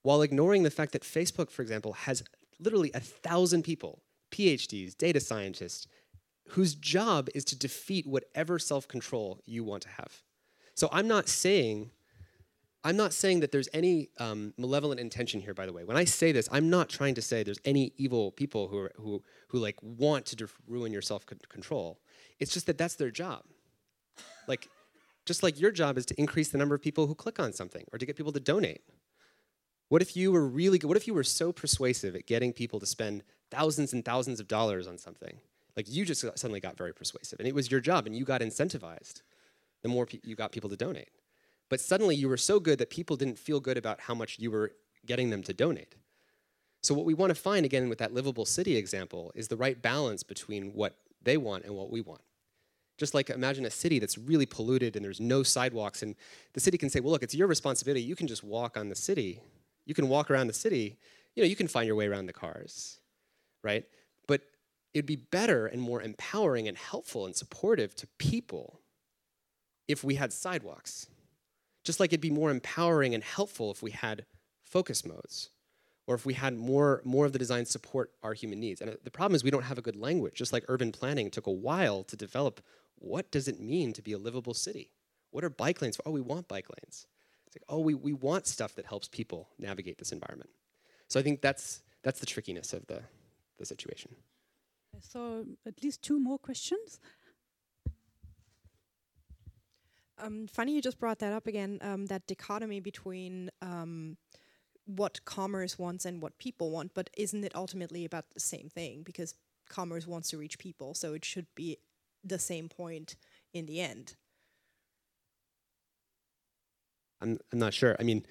While ignoring the fact that Facebook, for example, has literally a thousand people, PhDs, data scientists, whose job is to defeat whatever self-control you want to have. So I'm not saying I'm not saying that there's any um, malevolent intention here. By the way, when I say this, I'm not trying to say there's any evil people who are, who who like want to ruin your self control. It's just that that's their job. Like, just like your job is to increase the number of people who click on something or to get people to donate. What if you were really good? What if you were so persuasive at getting people to spend thousands and thousands of dollars on something? Like you just suddenly got very persuasive and it was your job and you got incentivized the more pe- you got people to donate. But suddenly you were so good that people didn't feel good about how much you were getting them to donate. So, what we want to find again with that livable city example is the right balance between what they want and what we want. Just like imagine a city that's really polluted and there's no sidewalks, and the city can say, well, look, it's your responsibility. You can just walk on the city. You can walk around the city. You know, you can find your way around the cars, right? But it'd be better and more empowering and helpful and supportive to people if we had sidewalks. Just like it'd be more empowering and helpful if we had focus modes or if we had more, more of the design support our human needs. And uh, the problem is we don't have a good language. Just like urban planning took a while to develop what does it mean to be a livable city? What are bike lanes for? Oh, we want bike lanes. It's like, oh, we, we want stuff that helps people navigate this environment. So I think that's, that's the trickiness of the, the situation. So at least two more questions. Um, funny you just brought that up again, um, that dichotomy between um, what commerce wants and what people want, but isn't it ultimately about the same thing? Because commerce wants to reach people, so it should be the same point in the end. I'm, I'm not sure. I mean,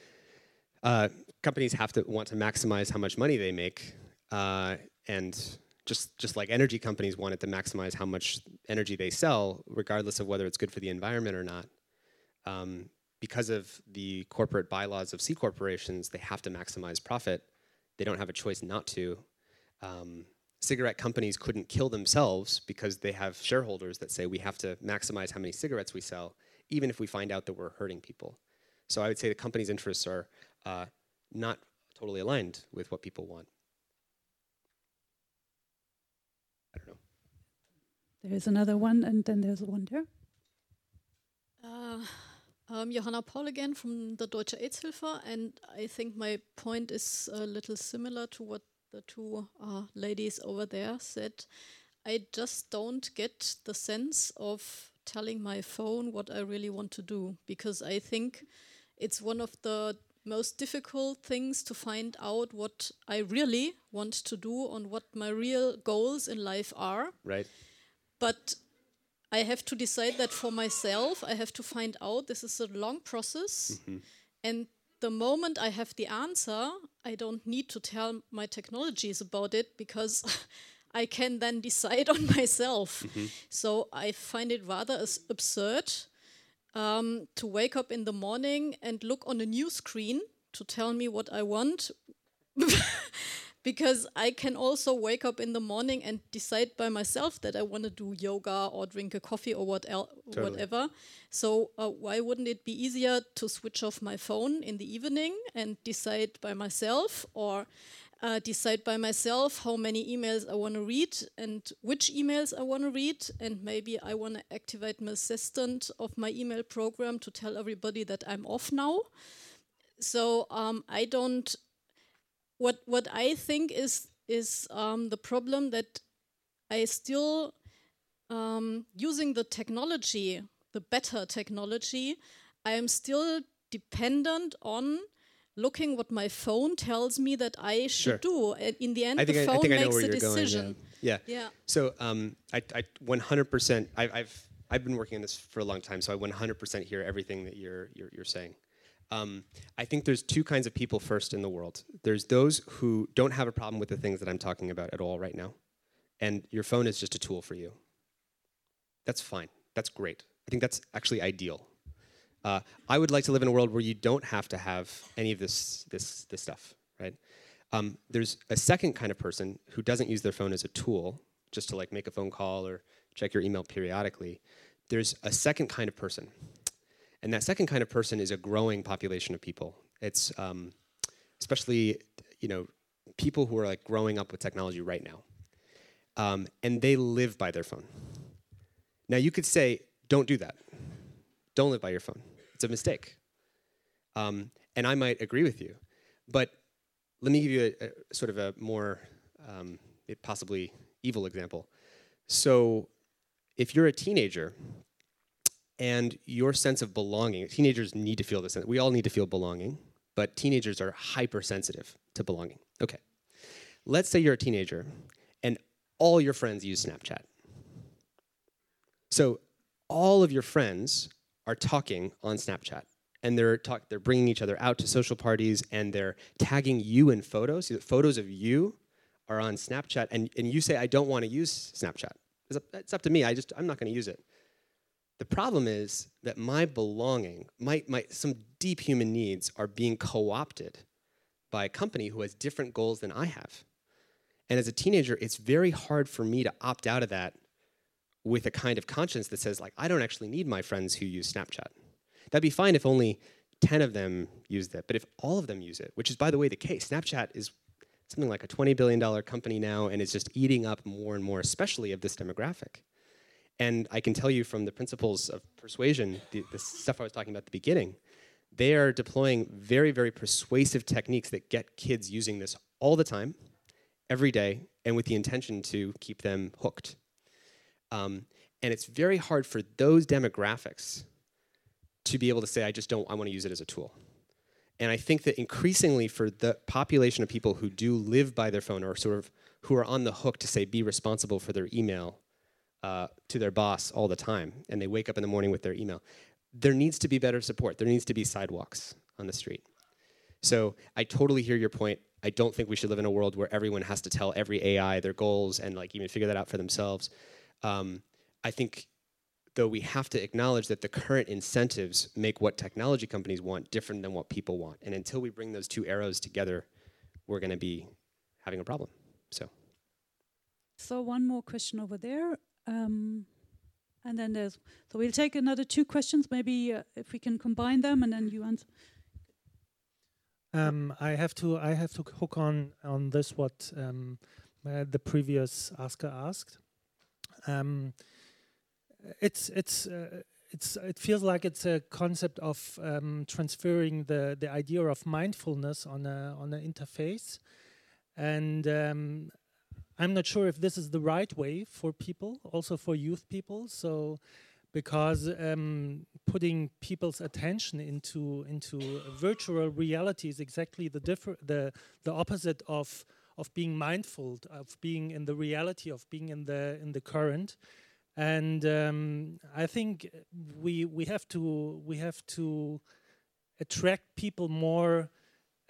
uh, companies have to want to maximize how much money they make, uh, and just just like energy companies wanted to maximize how much energy they sell, regardless of whether it's good for the environment or not. Um, because of the corporate bylaws of C corporations, they have to maximize profit. They don't have a choice not to. Um, cigarette companies couldn't kill themselves because they have shareholders that say we have to maximize how many cigarettes we sell, even if we find out that we're hurting people. So I would say the company's interests are uh, not totally aligned with what people want. I don't know. There's another one, and then there's one there. Uh, um, Johanna Paul again from the Deutsche AIDS-Hilfe, and I think my point is a little similar to what the two uh, ladies over there said. I just don't get the sense of telling my phone what I really want to do because I think it's one of the most difficult things to find out what I really want to do and what my real goals in life are. Right. But I have to decide that for myself. I have to find out. This is a long process. Mm-hmm. And the moment I have the answer, I don't need to tell my technologies about it because I can then decide on myself. Mm-hmm. So I find it rather as absurd um, to wake up in the morning and look on a new screen to tell me what I want. because I can also wake up in the morning and decide by myself that I want to do yoga or drink a coffee or what el- Totally. whatever. So uh, why wouldn't it be easier to switch off my phone in the evening and decide by myself or uh, decide by myself how many emails I want to read and which emails I want to read and maybe I want to activate my assistant of my email program to tell everybody that I'm off now. So um, I don't what what I think is is um, the problem that I still um, using the technology, the better technology, I am still dependent on looking what my phone tells me that I should Sure. do. In the end, I think the I, I phone think I know makes where the you're going. decision. Yeah. Yeah. So um, I, I 100%. I, I've I've been working on this for a long time, so I 100% hear everything that you're you're, you're saying. Um, I think there's two kinds of people first in the world. There's those who don't have a problem with the things that I'm talking about at all right now, and your phone is just a tool for you. That's fine. That's great. I think that's actually ideal. Uh, I would like to live in a world where you don't have to have any of this this this stuff, right? Um, there's a second kind of person who doesn't use their phone as a tool, just to like make a phone call or check your email periodically. There's a second kind of person, and that second kind of person is a growing population of people. It's um, especially you know people who are like growing up with technology right now, um, and they live by their phone. Now you could say, don't do that. Don't live by your phone. It's a mistake. Um, and I might agree with you, but let me give you a, a sort of a more um, possibly evil example. So, if you're a teenager and your sense of belonging, teenagers need to feel this. We all need to feel belonging, but teenagers are hypersensitive to belonging. Okay, let's say you're a teenager and all your friends use Snapchat. So, all of your friends are talking on Snapchat and they're talk, they're bringing each other out to social parties and they're tagging you in photos. So photos of you are on Snapchat, and, and you say, "I don't want to use Snapchat." It's up, it's up to me. I just I'm not going to use it. The problem is that my belonging, my, my some deep human needs, are being co-opted by a company who has different goals than I have. And as a teenager, it's very hard for me to opt out of that with a kind of conscience that says, like, I don't actually need my friends who use Snapchat. That'd be fine if only 10 of them used it. But if all of them use it, which is, by the way, the case, Snapchat is something like a $20 billion company now and is just eating up more and more, especially of this demographic. And I can tell you from the principles of persuasion, the, the stuff I was talking about at the beginning, they are deploying very, very persuasive techniques that get kids using this all the time, every day, and with the intention to keep them hooked. Um, and it's very hard for those demographics to be able to say, I just don't, I want to use it as a tool. And I think that increasingly for the population of people who do live by their phone or sort of who are on the hook to say, be responsible for their email uh, to their boss all the time, and they wake up in the morning with their email, there needs to be better support. There needs to be sidewalks on the street. So I totally hear your point. I don't think we should live in a world where everyone has to tell every AI their goals and like even figure that out for themselves. Um, I think though we have to acknowledge that the current incentives make what technology companies want different than what people want. And until we bring those two arrows together, we're going to be having a problem. So, So one more question over there. Um, and then there's, so we'll take another two questions, maybe uh, if we can combine them and then you answer. Um, I have to I have to hook on on this what um, uh, the previous asker asked. Um, it's it's uh, it's it feels like it's a concept of um, transferring the the idea of mindfulness on a on an interface, and um, I'm not sure if this is the right way for people, also for youth people. So because um, putting people's attention into into virtual reality is exactly the differ the the opposite of of being mindful of being in the reality of being in the in the current and um, I think we we have to we have to attract people more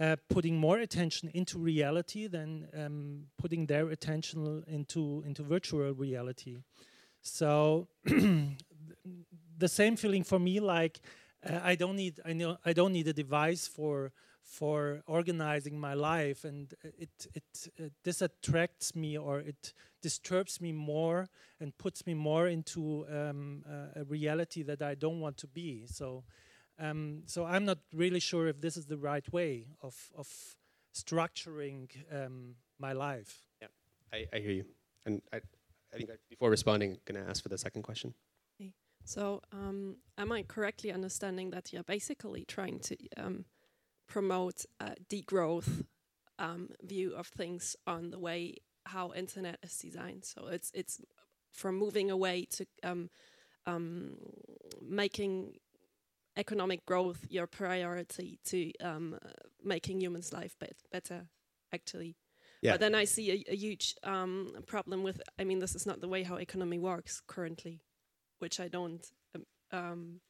uh, putting more attention into reality than um, putting their attention into into virtual reality. So the same feeling for me like uh, I don't need I know I don't need a device for for organizing my life and it it uh, this attracts me or it disturbs me more and puts me more into um, uh, a reality that I don't want to be. So um, so I'm not really sure if this is the right way of of structuring um, my life yeah I, I hear you and I, I think I, before responding, going to ask for the second question. Okay. So, um, am I correctly understanding that you're basically trying to um, promote a degrowth um, view of things on the way how internet is designed? So it's it's from moving away to um, um, making economic growth your priority to um, making humans' life be better, actually. Yeah. But then I see a, a huge um, problem with. I mean, this is not the way how economy works currently, which I don't. Um, um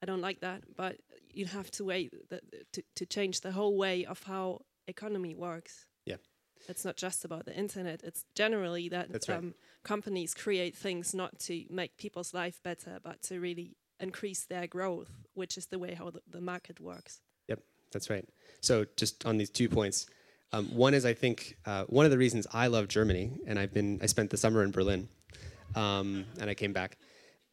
I don't like that. But you have to wait to to change the whole way of how economy works. Yeah. It's not just about the internet. It's generally that right. Um, companies create things not to make people's life better, but to really increase their growth, which is the way how the, the market works. Yep, that's right. So just on these two points, um, one is I think uh, one of the reasons I love Germany, and I've been I spent the summer in Berlin, um, and I came back,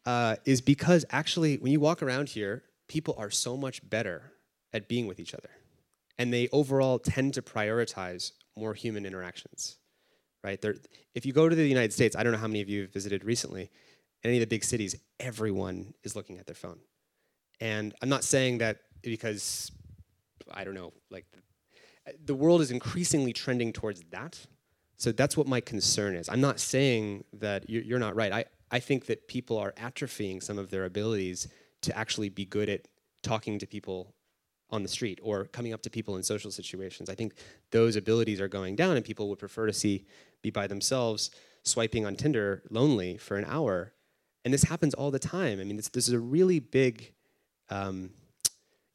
uh, is because actually when you walk around here, people are so much better at being with each other, and they overall tend to prioritize more human interactions, right? They're, if you go to the United States, I don't know how many of you have visited recently, any of the big cities, everyone is looking at their phone, and I'm not saying that because I don't know, like the world is increasingly trending towards that. So that's what my concern is. I'm not saying that you're not right. I, I think that people are atrophying some of their abilities to actually be good at talking to people on the street or coming up to people in social situations. I think those abilities are going down, and people would prefer to see be by themselves swiping on Tinder lonely for an hour. And this happens all the time. I mean, this, this is a really big um,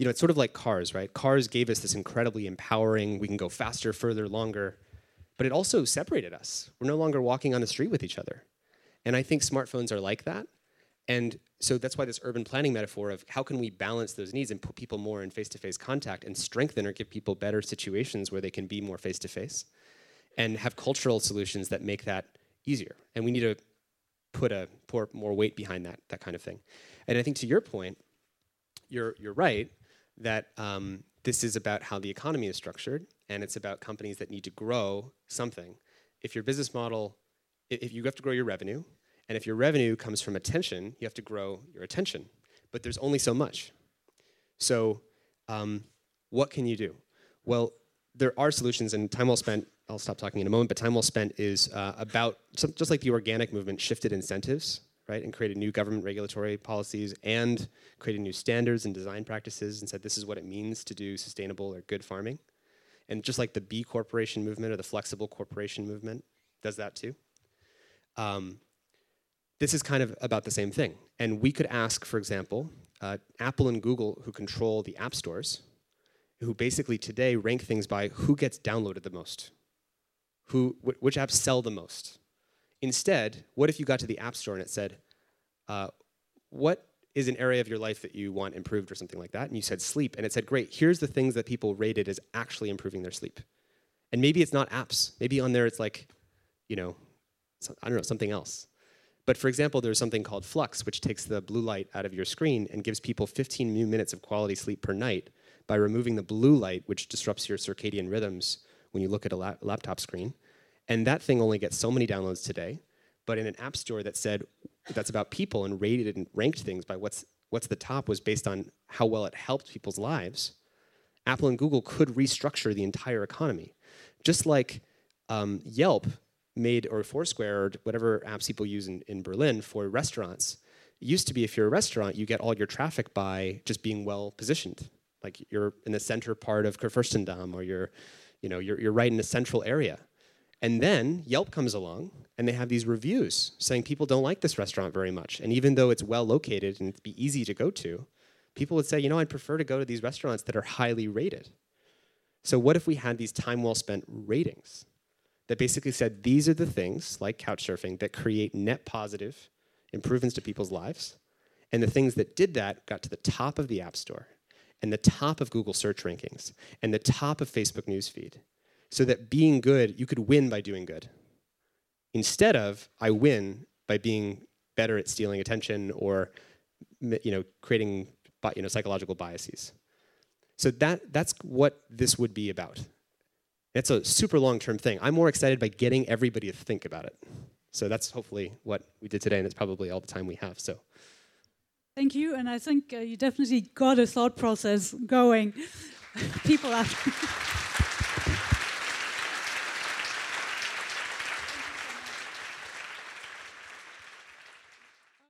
you know, it's sort of like cars, right? Cars gave us this incredibly empowering, we can go faster, further, longer, but it also separated us. We're no longer walking on the street with each other. And I think smartphones are like that. And so that's why this urban planning metaphor of how can we balance those needs and put people more in face to face contact and strengthen or give people better situations where they can be more face to face and have cultural solutions that make that easier. And we need to put a pour more weight behind that, that kind of thing. And I think to your point, you're, you're right that um, this is about how the economy is structured, and it's about companies that need to grow something. If your business model, if you have to grow your revenue, and if your revenue comes from attention, you have to grow your attention. But there's only so much. So, um, what can you do? Well, there are solutions, and time well spent. I'll stop talking in a moment. But time well spent is uh, about just like the organic movement shifted incentives right, and created new government regulatory policies and created new standards and design practices and said this is what it means to do sustainable or good farming. And just like the B corporation movement or the flexible corporation movement does that too. Um, this is kind of about the same thing. And we could ask, for example, uh, Apple and Google, who control the app stores, who basically today rank things by who gets downloaded the most, who, which apps sell the most, Instead, what if you got to the App Store and it said, uh, what is an area of your life that you want improved or something like that? And you said sleep. And it said, great, here's the things that people rated as actually improving their sleep. And maybe it's not apps. Maybe on there it's like, you know, I don't know, something else. But for example, there's something called Flux, which takes the blue light out of your screen and gives people 15 minutes of quality sleep per night by removing the blue light, which disrupts your circadian rhythms when you look at a la laptop screen. And that thing only gets so many downloads today. But in an app store that said that's about people and rated and ranked things by what's what's the top was based on how well it helped people's lives. Apple and Google could restructure the entire economy, just like um, Yelp made or Foursquare or whatever apps people use in, in Berlin for restaurants used to be if you're a restaurant, you get all your traffic by just being well positioned. Like you're in the center part of Kurfürstendamm or you're, you know, you're, you're right in the central area. And then Yelp comes along and they have these reviews saying people don't like this restaurant very much. And even though it's well located and it'd be easy to go to, people would say, you know, I'd prefer to go to these restaurants that are highly rated. So what if we had these time well spent ratings that basically said these are the things like couch surfing that create net positive improvements to people's lives. And the things that did that got to the top of the App Store and the top of Google search rankings and the top of Facebook newsfeed. So that being good, you could win by doing good. Instead of I win by being better at stealing attention or you know creating you know psychological biases. So that that's what this would be about. It's a super long-term thing. I'm more excited by getting everybody to think about it. So that's hopefully what we did today, and it's probably all the time we have. So. Thank you, and I think uh, you definitely got a thought process going. People are.